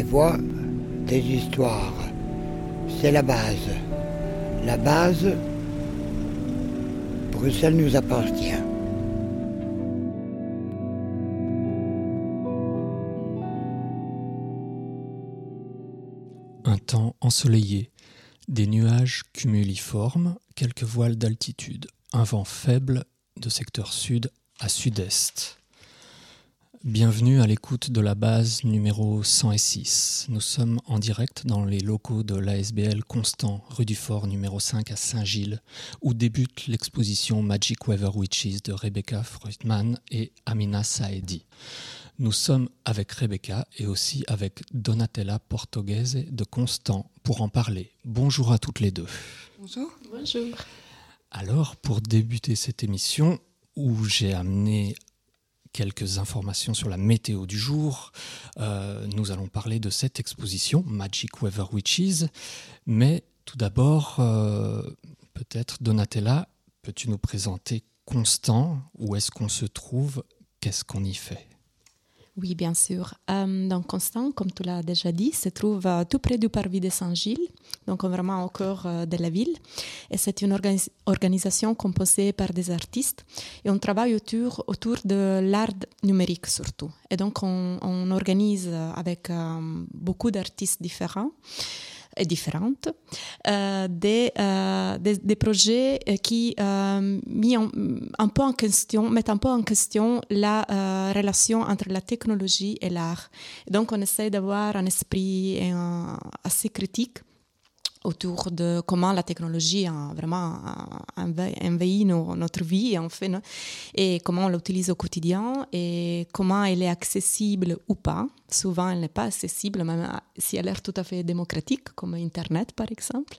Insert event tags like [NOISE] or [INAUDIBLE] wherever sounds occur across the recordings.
des voix, des histoires. C'est la base. La base, Bruxelles nous appartient. Un temps ensoleillé, des nuages cumuliformes, quelques voiles d'altitude, un vent faible de secteur sud à sud-est. Bienvenue à l'écoute de la base numéro 106. Nous sommes en direct dans les locaux de l'ASBL Constant, rue du Fort numéro 5 à Saint-Gilles, où débute l'exposition Magic Weather Witches de Rebecca Freudman et Amina Saedi. Nous sommes avec Rebecca et aussi avec Donatella Portoghese de Constant pour en parler. Bonjour à toutes les deux. Bonjour. Bonjour. Alors, pour débuter cette émission, où j'ai amené quelques informations sur la météo du jour. Euh, nous allons parler de cette exposition Magic Weather Witches. Mais tout d'abord, euh, peut-être Donatella, peux-tu nous présenter Constant? Où est-ce qu'on se trouve? Qu'est-ce qu'on y fait? Oui, bien sûr. Euh, donc, Constant, comme tu l'as déjà dit, se trouve euh, tout près du parvis de Saint-Gilles, donc vraiment au cœur euh, de la ville. Et c'est une organisation composée par des artistes. Et on travaille autour, autour de l'art numérique surtout. Et donc, on, on organise avec beaucoup d'artistes différents et différentes, euh, des, euh, des, projets euh, qui euh, mis en, un peu en question, mettent un peu en question la euh, relation entre la technologie et l'art. Donc on essaie d'avoir un esprit assez critique autour de comment la technologie a vraiment envahi notre vie en et comment on l'utilise au quotidien et comment elle est accessible ou pas. Souvent, elle n'est pas accessible, même si elle l'air tout à fait démocratique, comme Internet par exemple.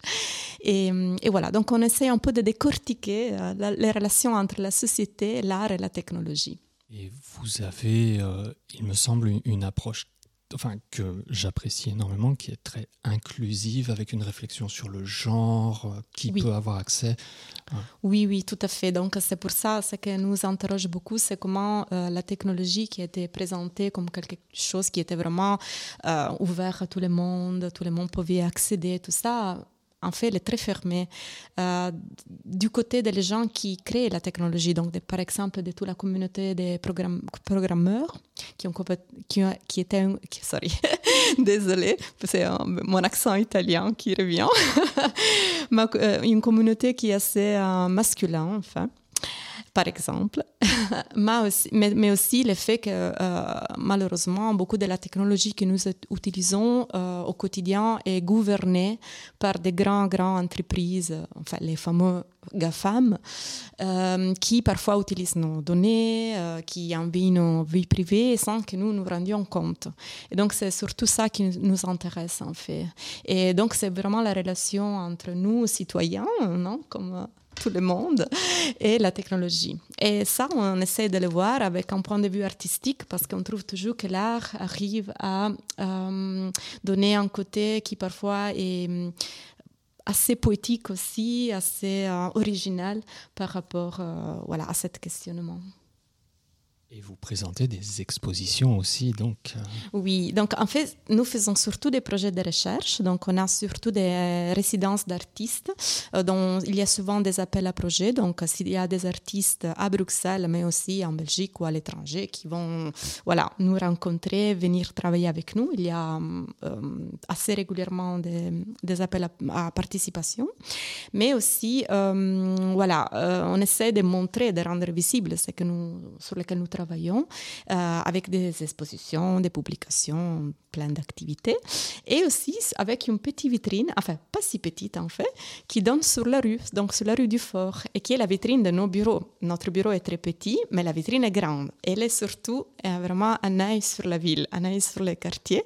Et, et voilà, donc on essaie un peu de décortiquer euh, les relations entre la société, l'art et la technologie. Et vous avez, euh, il me semble, une approche enfin, que j'apprécie énormément, qui est très inclusive, avec une réflexion sur le genre, euh, qui oui. peut avoir accès. Oui, oui, tout à fait. Donc, c'est pour ça, ce qui nous interroge beaucoup, c'est comment euh, la technologie qui a été présentée comme quelque chose qui était vraiment euh, ouvert à tout le monde, tout le monde pouvait accéder, tout ça, en fait, elle est très fermée. Euh, du côté des gens qui créent la technologie, donc par exemple de toute la communauté des programme, programmeurs qui, étaient... Sorry, [LAUGHS] désolé, c'est mon accent italien qui revient. [LAUGHS] Euh, une communauté qui est assez euh, masculin, enfin par exemple, [LAUGHS] mais, aussi, le fait que euh, malheureusement, beaucoup de la technologie que nous utilisons euh, au quotidien est gouvernée par des grandes, grandes entreprises, enfin les fameux GAFAM, euh, qui parfois utilisent nos données, qui envahissent nos vies privées sans que nous nous rendions compte. Et donc c'est surtout ça qui nous intéresse en fait. Et donc c'est vraiment la relation entre nous, citoyens, non comme tout le monde et la technologie. Et ça, on essaie de le voir avec un point de vue artistique parce qu'on trouve toujours que l'art arrive à euh, donner un côté qui parfois est euh, assez poétique aussi, assez euh, original par rapport voilà, à ce questionnement. Et vous présentez des expositions aussi, donc euh... Oui, donc en fait, nous faisons surtout des projets de recherche. Donc, on a surtout des résidences d'artistes euh, dont il y a souvent des appels à projets. Donc, s'il y a des artistes à Bruxelles, mais aussi en Belgique ou à l'étranger qui vont voilà, nous rencontrer, venir travailler avec nous, il y a euh, assez régulièrement des, appels à, participation. Mais aussi, euh, voilà, euh, on essaie de montrer, de rendre visible ce que nous, sur lequel nous travaillons travaillons euh, avec des expositions, des publications, plein d'activités, et aussi avec une petite vitrine, enfin pas si petite en fait, qui donne sur la rue, donc sur la rue du Fort, et qui est la vitrine de nos bureaux. Notre bureau est très petit, mais la vitrine est grande. Elle est surtout euh, vraiment un œil sur la ville, un œil sur les quartiers.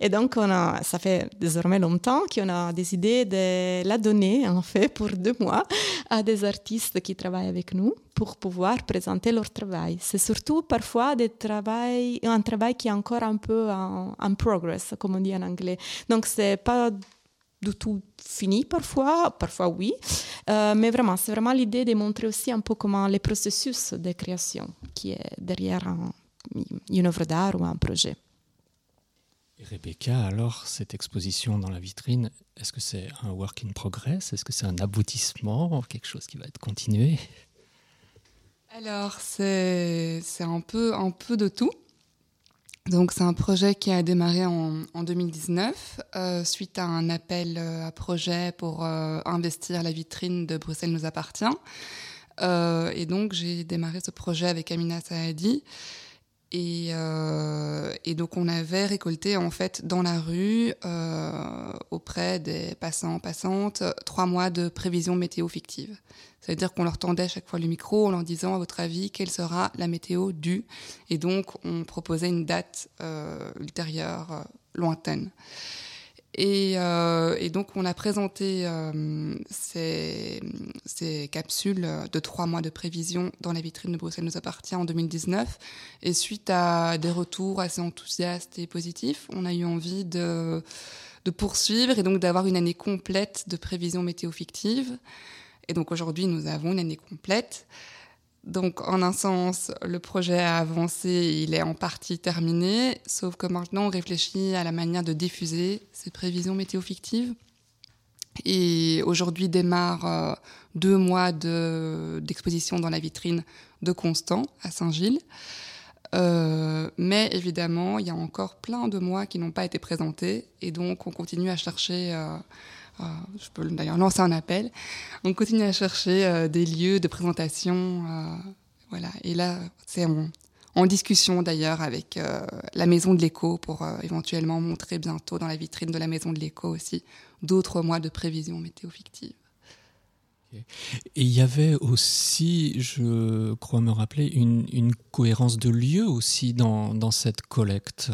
Et donc, on a, ça fait désormais longtemps qu'on a décidé de la donner, en fait, pour deux mois à des artistes qui travaillent avec nous pour pouvoir présenter leur travail. C'est surtout parfois des travail, un travail qui est encore un peu en, progress, comme on dit en anglais. Donc, c'est pas du tout fini parfois, parfois oui, euh, mais vraiment, c'est vraiment l'idée de montrer aussi un peu comment les processus de création qui est derrière un, une œuvre d'art ou un projet. Rebecca, alors, cette exposition dans la vitrine, est-ce que c'est un work in progress? Est-ce que c'est un aboutissement Quelque chose qui va être continué? Alors, c'est un peu, un peu de tout. Donc, c'est un projet qui a démarré en, 2019 euh, suite à un appel euh, à projet pour euh, investir la vitrine de Bruxelles nous appartient. et donc, j'ai démarré ce projet avec Amina Saadi. Et, euh, et, donc on avait récolté en fait dans la rue euh, auprès des passants passantes trois mois de prévisions météo fictives. C'est-à-dire qu'on leur tendait à chaque fois le micro en leur disant à votre avis quelle sera la météo due et donc on proposait une date euh, ultérieure euh, Euh, et, donc, on a présenté euh, ces, capsules de trois mois de prévision dans la vitrine de Bruxelles nous appartient en 2019. Et suite à des retours assez enthousiastes et positifs, on a eu envie de, de poursuivre et donc d'avoir une année complète de prévision météo fictive. Et donc, aujourd'hui, nous avons une année complète. Donc, en un sens, le projet a avancé, il est en partie terminé, sauf que maintenant, on réfléchit à la manière de diffuser ces prévisions météo fictives. Et aujourd'hui démarre euh, deux mois d'exposition dans la vitrine de Constant à Saint-Gilles. Euh, mais évidemment, il y a encore plein de mois qui n'ont pas été présentés, et donc on continue à chercher. Euh, je peux d'ailleurs lancer un appel. On continue à chercher euh, des lieux de présentation. Euh, voilà. Et là, c'est en, discussion d'ailleurs avec la Maison de l'Écho pour éventuellement montrer bientôt dans la vitrine de la Maison de l'Écho aussi d'autres mois de prévision météo fictive. Et il y avait aussi, je crois me rappeler, une, cohérence de lieu aussi dans cette collecte.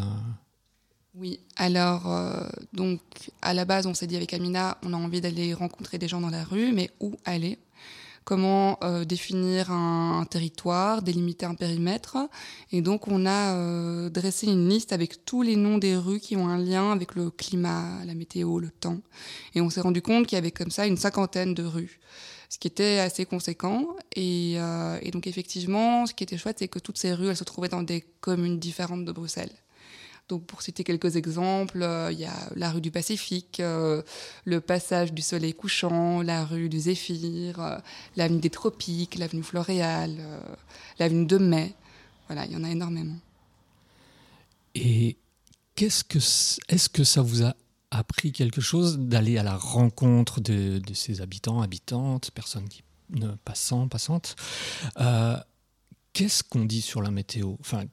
Oui, alors, euh, donc, à la base, on s'est dit avec Amina, on a envie d'aller rencontrer des gens dans la rue, mais où aller? Comment euh, définir un, territoire, délimiter un périmètre? Et donc, on a euh, dressé une liste avec tous les noms des rues qui ont un lien avec le climat, la météo, le temps. Et on s'est rendu compte qu'il y avait comme ça une cinquantaine de rues ce qui était assez conséquent. Et, et donc effectivement, ce qui était chouette, c'est que toutes ces rues, elles se trouvaient dans des communes différentes de Bruxelles. Donc, pour citer quelques exemples, euh, il y a la rue du Pacifique, euh, le passage du Soleil couchant, la rue du Zéphyr, euh, l'avenue des Tropiques, l'avenue Floréal, l'avenue de Mai. Voilà, il y en a énormément. Et qu'est-ce que est-ce que ça vous a appris quelque chose d'aller à la rencontre de, ces habitants, habitantes, personnes qui ne passant, passantes Qu'est-ce qu'on dit sur la météo? Enfin,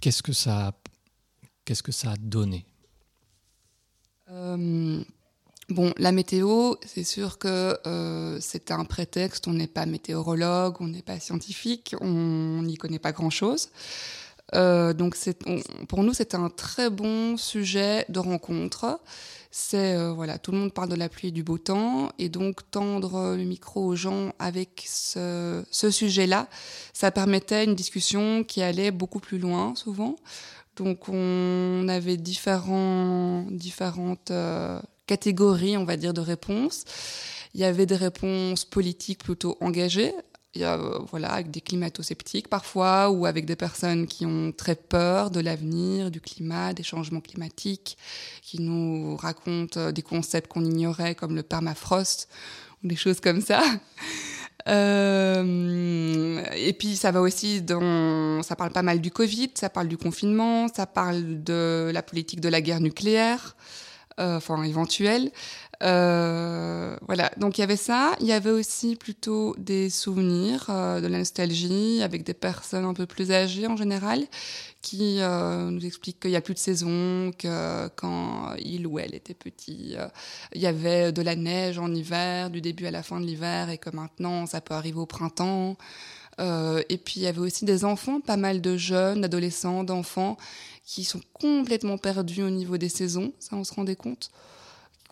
qu'est-ce que ça Qu'est-ce que ça a donné euh, Bon, la météo, c'est sûr que euh, c'est un prétexte. On n'est pas météorologue, on n'est pas scientifique, on n'y connaît pas grand-chose. Euh, donc, pour nous, c'est un très bon sujet de rencontre. C'est voilà, tout le monde parle de la pluie et du beau temps, et donc tendre le micro aux gens avec ce sujet-là, ça permettait une discussion qui allait beaucoup plus loin souvent. Donc on avait différents, différentes euh, catégories, on va dire, de réponses. Il y avait des réponses politiques plutôt engagées, euh, voilà, avec des climato-sceptiques parfois, ou avec des personnes qui ont très peur de l'avenir, du climat, des changements climatiques, qui nous racontent euh, des concepts qu'on ignorait, comme le permafrost, ou des choses comme ça. Euh, et puis ça va aussi dans, ça parle pas mal du Covid, ça parle du confinement, ça parle de la politique de la guerre nucléaire, euh, enfin éventuelle. Euh, voilà, donc il y avait ça. Il y avait aussi plutôt des souvenirs, euh, de la nostalgie, avec des personnes un peu plus âgées en général, qui euh, nous expliquent qu'il n'y a plus de saison, que quand il ou elle était petit, il y avait de la neige en hiver, du début à la fin de l'hiver, et que maintenant ça peut arriver au printemps. Et puis il y avait aussi des enfants, pas mal de jeunes, d'adolescents, d'enfants, qui sont complètement perdus au niveau des saisons, ça on se rendait compte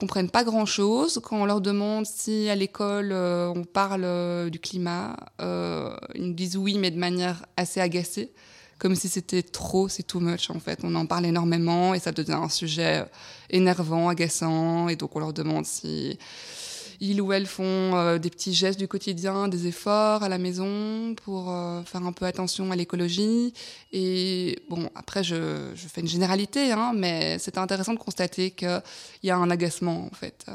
comprennent pas grand-chose. Quand on leur demande si à l'école euh, on parle euh, du climat, euh, ils nous disent oui, mais de manière assez agacée, comme si c'était trop, c'est too much en fait. On en parle énormément et ça devient un sujet énervant, agaçant, et donc on leur demande si ils ou elles font des petits gestes du quotidien, des efforts à la maison pour faire un peu attention à l'écologie. Et bon, après, je, fais une généralité, hein, mais c'est intéressant de constater qu'il y a un agacement en fait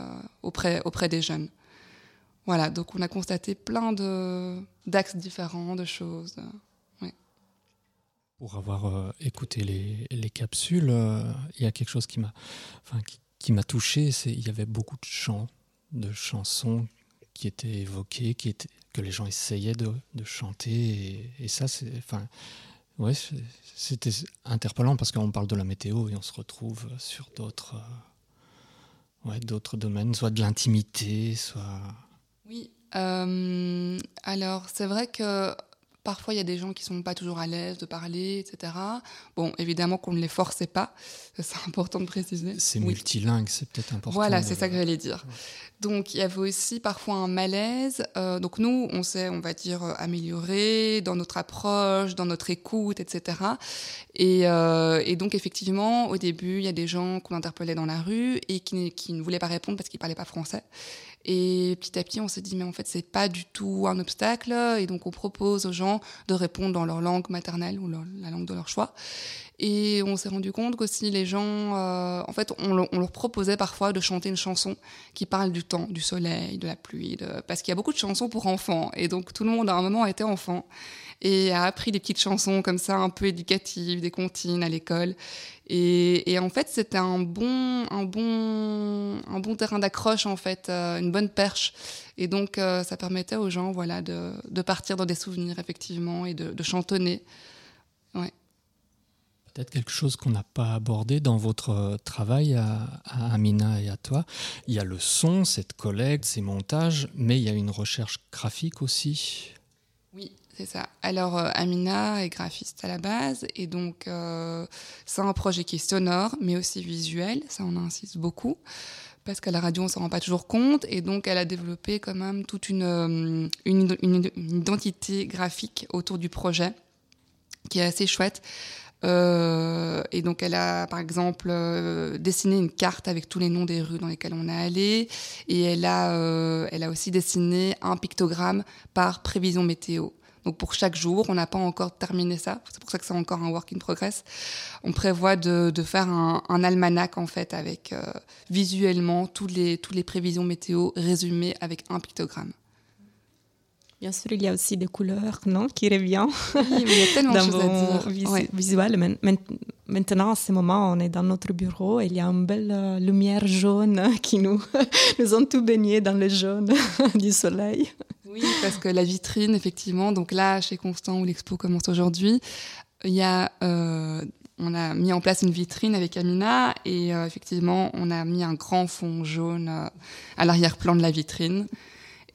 auprès, auprès des jeunes. Voilà, donc on a constaté plein d'axes différents, de choses. Pour avoir euh, écouté les, les capsules, euh, il y a quelque chose qui m'a enfin, qui, m'a touché, c'est il y avait beaucoup de chants, de chansons qui étaient évoquées, qui étaient, que les gens essayaient de, de chanter. Et, ça, c'est, enfin, ouais, c'était interpellant parce qu'on parle de la météo et on se retrouve sur d'autres, euh, ouais, d'autres domaines, soit de l'intimité, soit oui, euh, alors c'est vrai que Parfois, il y a des gens qui sont pas toujours à l'aise de parler, etc. Bon, évidemment qu'on ne les forçait pas, c'est important de préciser. C'est multilingue, c'est peut-être important. Voilà, c'est ça que j'allais dire. Donc, il y avait aussi parfois un malaise. Euh, donc, nous, on s'est, on va dire, amélioré dans notre approche, dans notre écoute, etc. Et, euh, et donc, effectivement, au début, il y a des gens qu'on interpellait dans la rue et qui, qui ne voulaient pas répondre parce qu'ils parlaient pas français. Et petit à petit, on s'est dit, mais en fait, c'est pas du tout un obstacle. Et donc, on propose aux gens de répondre dans leur langue maternelle ou la langue de leur choix. Et on s'est rendu compte qu'aussi les gens, euh, en fait, on, leur proposait parfois de chanter une chanson qui parle du temps, du soleil, de la pluie, parce qu'il y a beaucoup de chansons pour enfants. Et donc, tout le monde, à un moment, était enfant et a appris des petites chansons comme ça, un peu éducatives, des comptines à l'école. Et, en fait, c'était un bon, un bon, un bon terrain d'accroche en fait, euh, une bonne perche. Et donc, euh, ça permettait aux gens, voilà, de, partir dans des souvenirs effectivement et de, de chantonner. Ouais. Peut-être quelque chose qu'on n'a pas abordé dans votre euh, travail à, à, Amina et à toi. Il y a le son, cette collecte, ces montages, mais il y a une recherche graphique aussi. Oui, c'est ça. Alors, euh, Amina est graphiste à la base, et donc euh, c'est un projet qui est sonore, mais aussi visuel. Ça, on insiste beaucoup, parce qu'à la radio, on s'en rend pas toujours compte, et donc elle a développé quand même toute une, euh, identité graphique autour du projet, qui est assez chouette. Et donc, elle a, par exemple, euh, dessiné une carte avec tous les noms des rues dans lesquelles on est allé. Et elle a, euh, elle a aussi dessiné un pictogramme par prévision météo. Donc pour chaque jour, on n'a pas encore terminé ça. C'est pour ça que c'est encore un work in progress. On prévoit de, de faire un, un, almanach en fait avec euh, visuellement tous les toutes les prévisions météo résumées avec un pictogramme. Bien sûr, il y a aussi des couleurs, non, qui reviennent. Oui, il y a tellement [LAUGHS] de choses à dire. Vis ouais. Maintenant, à ce moment, on est dans notre bureau et il y a une belle euh, lumière jaune [LAUGHS] qui nous, [LAUGHS] nous ont tout baigné dans le jaune [LAUGHS] du soleil. Oui, parce que la vitrine, effectivement, donc là, chez Constant, où l'expo commence aujourd'hui, il y a, euh, on a mis en place une vitrine avec Amina et euh, effectivement, on a mis un grand fond jaune à l'arrière-plan de la vitrine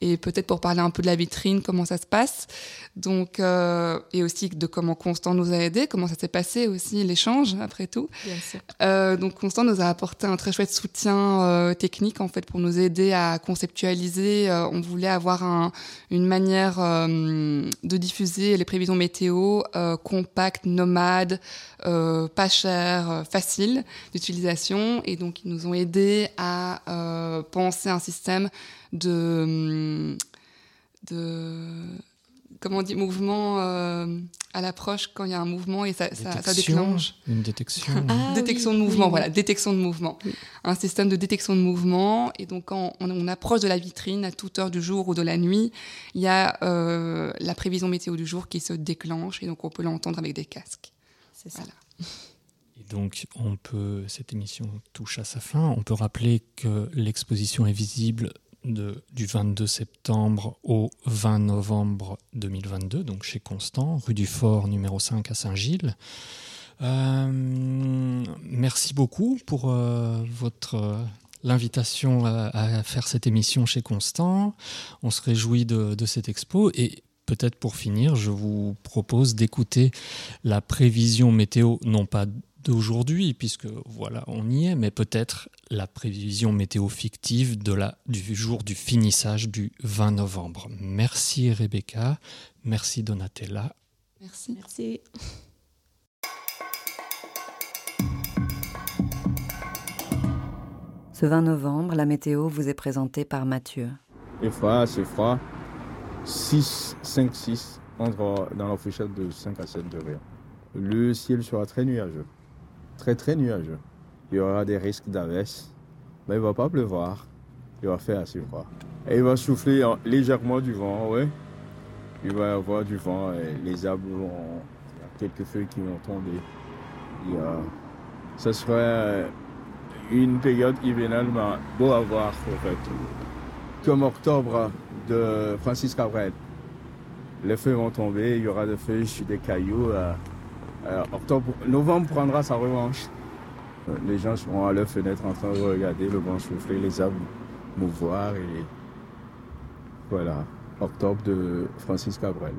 et peut-être pour parler un peu de la vitrine, comment ça se passe. Donc, euh, et aussi de comment Constant nous a aidés, comment ça s'est passé aussi l'échange après tout. Bien sûr. Euh, donc Constant nous a apporté un très chouette soutien euh, technique en fait pour nous aider à conceptualiser. On voulait avoir un, une manière de diffuser les prévisions météo compactes, nomades, pas chères, faciles d'utilisation. Et donc ils nous ont aidés à penser un système de, de comment on dit, mouvement euh, à l'approche quand il y a un mouvement et ça, ça, ça déclenche. Une détection. [LAUGHS] Ah, détection oui, de mouvement, oui, voilà, détection de mouvement. Oui. Un système de détection de mouvement. Et donc, quand on, on, approche de la vitrine à toute heure du jour ou de la nuit, il y a euh, la prévision météo du jour qui se déclenche et donc on peut l'entendre avec des casques. C'est ça. Voilà. Et donc, on peut, cette émission touche à sa fin. On peut rappeler que l'exposition est visible de, du 22 septembre au 20 novembre 2022, donc chez Constant, rue du Fort numéro 5 à Saint-Gilles. Euh, merci beaucoup pour euh, votre euh, l'invitation à, à, faire cette émission chez Constant. On se réjouit de, de cette expo et peut-être pour finir, je vous propose d'écouter la prévision météo, non pas d'aujourd'hui, puisque voilà, on y est, mais peut-être la prévision météo fictive de la, du jour du finissage du 20 novembre. Merci Rebecca, merci Donatella. Merci. Merci. Ce 20 novembre, la météo vous est présentée par Mathieu. Il fera assez froid, 6, 5, 6, entre dans la fourchette de 5 à 7 degrés. Le ciel sera très nuageux, très très nuageux. Il y aura des risques d'averse, mais il va pas pleuvoir, il va faire assez froid. Et il va souffler légèrement du vent, oui. Il va y avoir du vent et les arbres vont. Il y a quelques feuilles qui vont tomber. Il y a, ce serait une période hivernale beau à voir, en fait. Comme octobre de Francis Cabrel. Les feuilles vont tomber, il y aura des feuilles sur des cailloux. Euh, euh, octobre, novembre prendra sa revanche. Euh, les gens seront à leur fenêtre en train de regarder le vent souffler, les arbres mouvoir et voilà, octobre de Francis Cabrel.